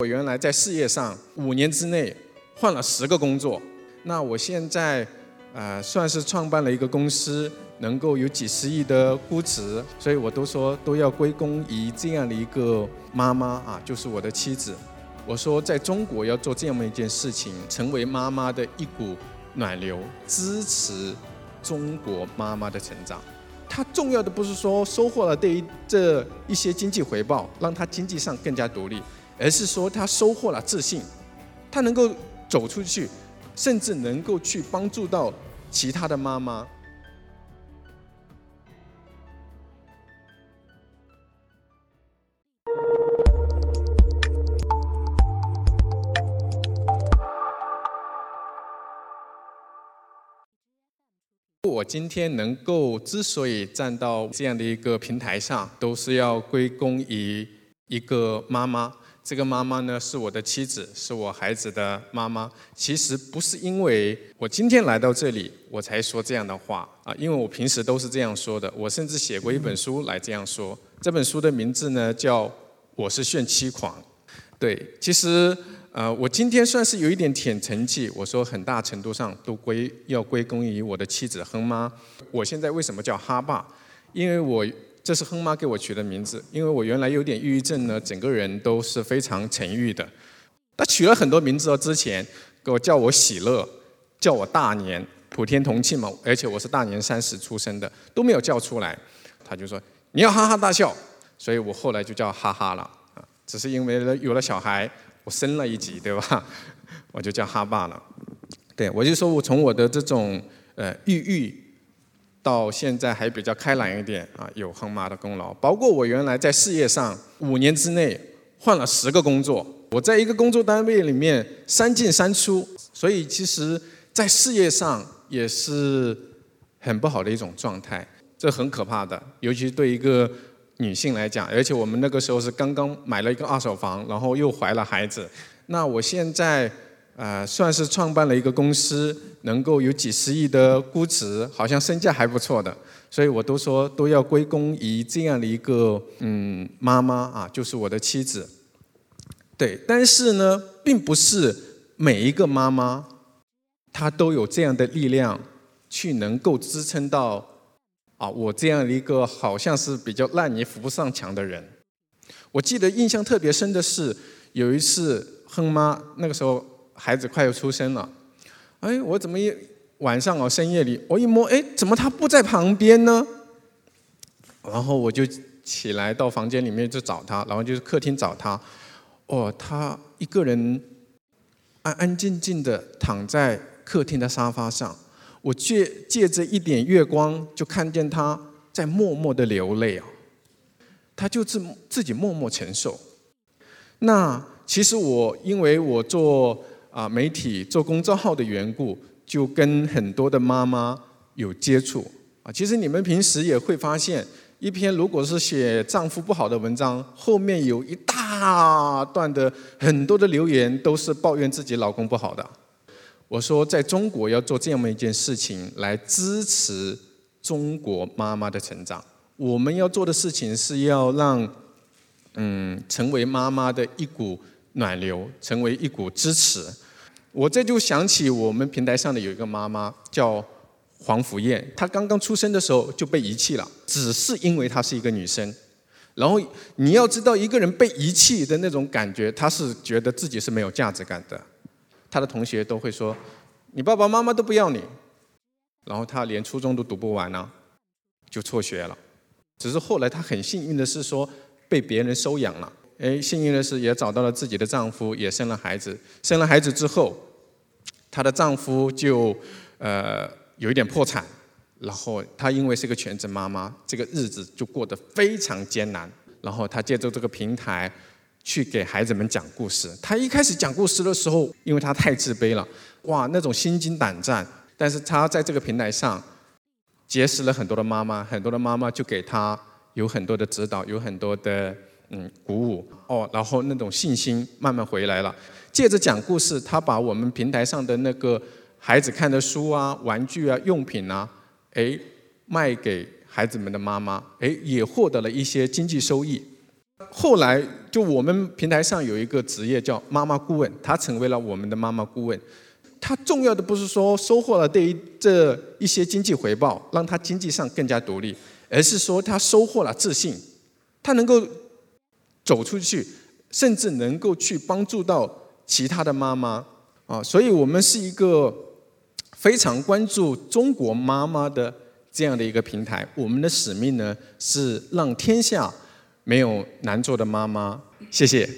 我原来在事业上五年之内换了十个工作，那我现在呃算是创办了一个公司，能够有几十亿的估值，所以我都说都要归功于这样的一个妈妈啊，就是我的妻子。我说在中国要做这样一件事情，成为妈妈的一股暖流，支持中国妈妈的成长。她重要的不是说收获了对于这一些经济回报，让她经济上更加独立。而是说他收获了自信，他能够走出去，甚至能够去帮助到其他的妈妈。我今天能够之所以站到这样的一个平台上，都是要归功于一个妈妈。这个妈妈呢是我的妻子，是我孩子的妈妈。其实不是因为我今天来到这里，我才说这样的话啊，因为我平时都是这样说的。我甚至写过一本书来这样说。这本书的名字呢叫《我是炫妻狂》。对，其实呃，我今天算是有一点舔成绩。我说很大程度上都归要归功于我的妻子哼妈。我现在为什么叫哈爸？因为我。这是哼妈给我取的名字，因为我原来有点抑郁症呢，整个人都是非常沉郁的。他取了很多名字哦，之前给我叫我喜乐，叫我大年，普天同庆嘛，而且我是大年三十出生的，都没有叫出来。他就说你要哈哈大笑，所以我后来就叫哈哈了啊。只是因为有了小孩，我升了一级，对吧？我就叫哈爸了。对，我就说我从我的这种呃抑郁。到现在还比较开朗一点啊，有哼妈的功劳。包括我原来在事业上五年之内换了十个工作，我在一个工作单位里面三进三出，所以其实在事业上也是很不好的一种状态，这很可怕的，尤其对一个女性来讲。而且我们那个时候是刚刚买了一个二手房，然后又怀了孩子。那我现在。呃，算是创办了一个公司，能够有几十亿的估值，好像身价还不错的，所以我都说都要归功于这样的一个嗯妈妈啊，就是我的妻子。对，但是呢，并不是每一个妈妈她都有这样的力量去能够支撑到啊我这样的一个好像是比较烂泥扶不上墙的人。我记得印象特别深的是有一次哼妈那个时候。孩子快要出生了，哎，我怎么一晚上哦深夜里我一摸，哎，怎么他不在旁边呢？然后我就起来到房间里面去找他，然后就是客厅找他，哦，他一个人安安静静的躺在客厅的沙发上，我借借着一点月光就看见他在默默的流泪啊，他就自自己默默承受。那其实我因为我做。啊，媒体做公众号的缘故，就跟很多的妈妈有接触啊。其实你们平时也会发现，一篇如果是写丈夫不好的文章，后面有一大段的很多的留言都是抱怨自己老公不好的。我说，在中国要做这样一件事情来支持中国妈妈的成长，我们要做的事情是要让嗯成为妈妈的一股暖流，成为一股支持。我这就想起我们平台上的有一个妈妈叫黄福燕，她刚刚出生的时候就被遗弃了，只是因为她是一个女生。然后你要知道，一个人被遗弃的那种感觉，她是觉得自己是没有价值感的。她的同学都会说：“你爸爸妈妈都不要你。”然后她连初中都读不完呢，就辍学了。只是后来她很幸运的是说被别人收养了。哎，幸运的是也找到了自己的丈夫，也生了孩子。生了孩子之后。她的丈夫就呃有一点破产，然后她因为是个全职妈妈，这个日子就过得非常艰难。然后她借助这个平台去给孩子们讲故事。她一开始讲故事的时候，因为她太自卑了，哇，那种心惊胆战。但是她在这个平台上结识了很多的妈妈，很多的妈妈就给她有很多的指导，有很多的嗯鼓舞哦，然后那种信心慢慢回来了。借着讲故事，他把我们平台上的那个孩子看的书啊、玩具啊、用品啊，哎，卖给孩子们的妈妈，哎，也获得了一些经济收益。后来就我们平台上有一个职业叫妈妈顾问，他成为了我们的妈妈顾问。他重要的不是说收获了对于这一些经济回报，让他经济上更加独立，而是说他收获了自信，他能够走出去，甚至能够去帮助到其他的妈妈啊。所以我们是一个非常关注中国妈妈的这样的一个平台。我们的使命呢是让天下没有难做的妈妈。谢谢。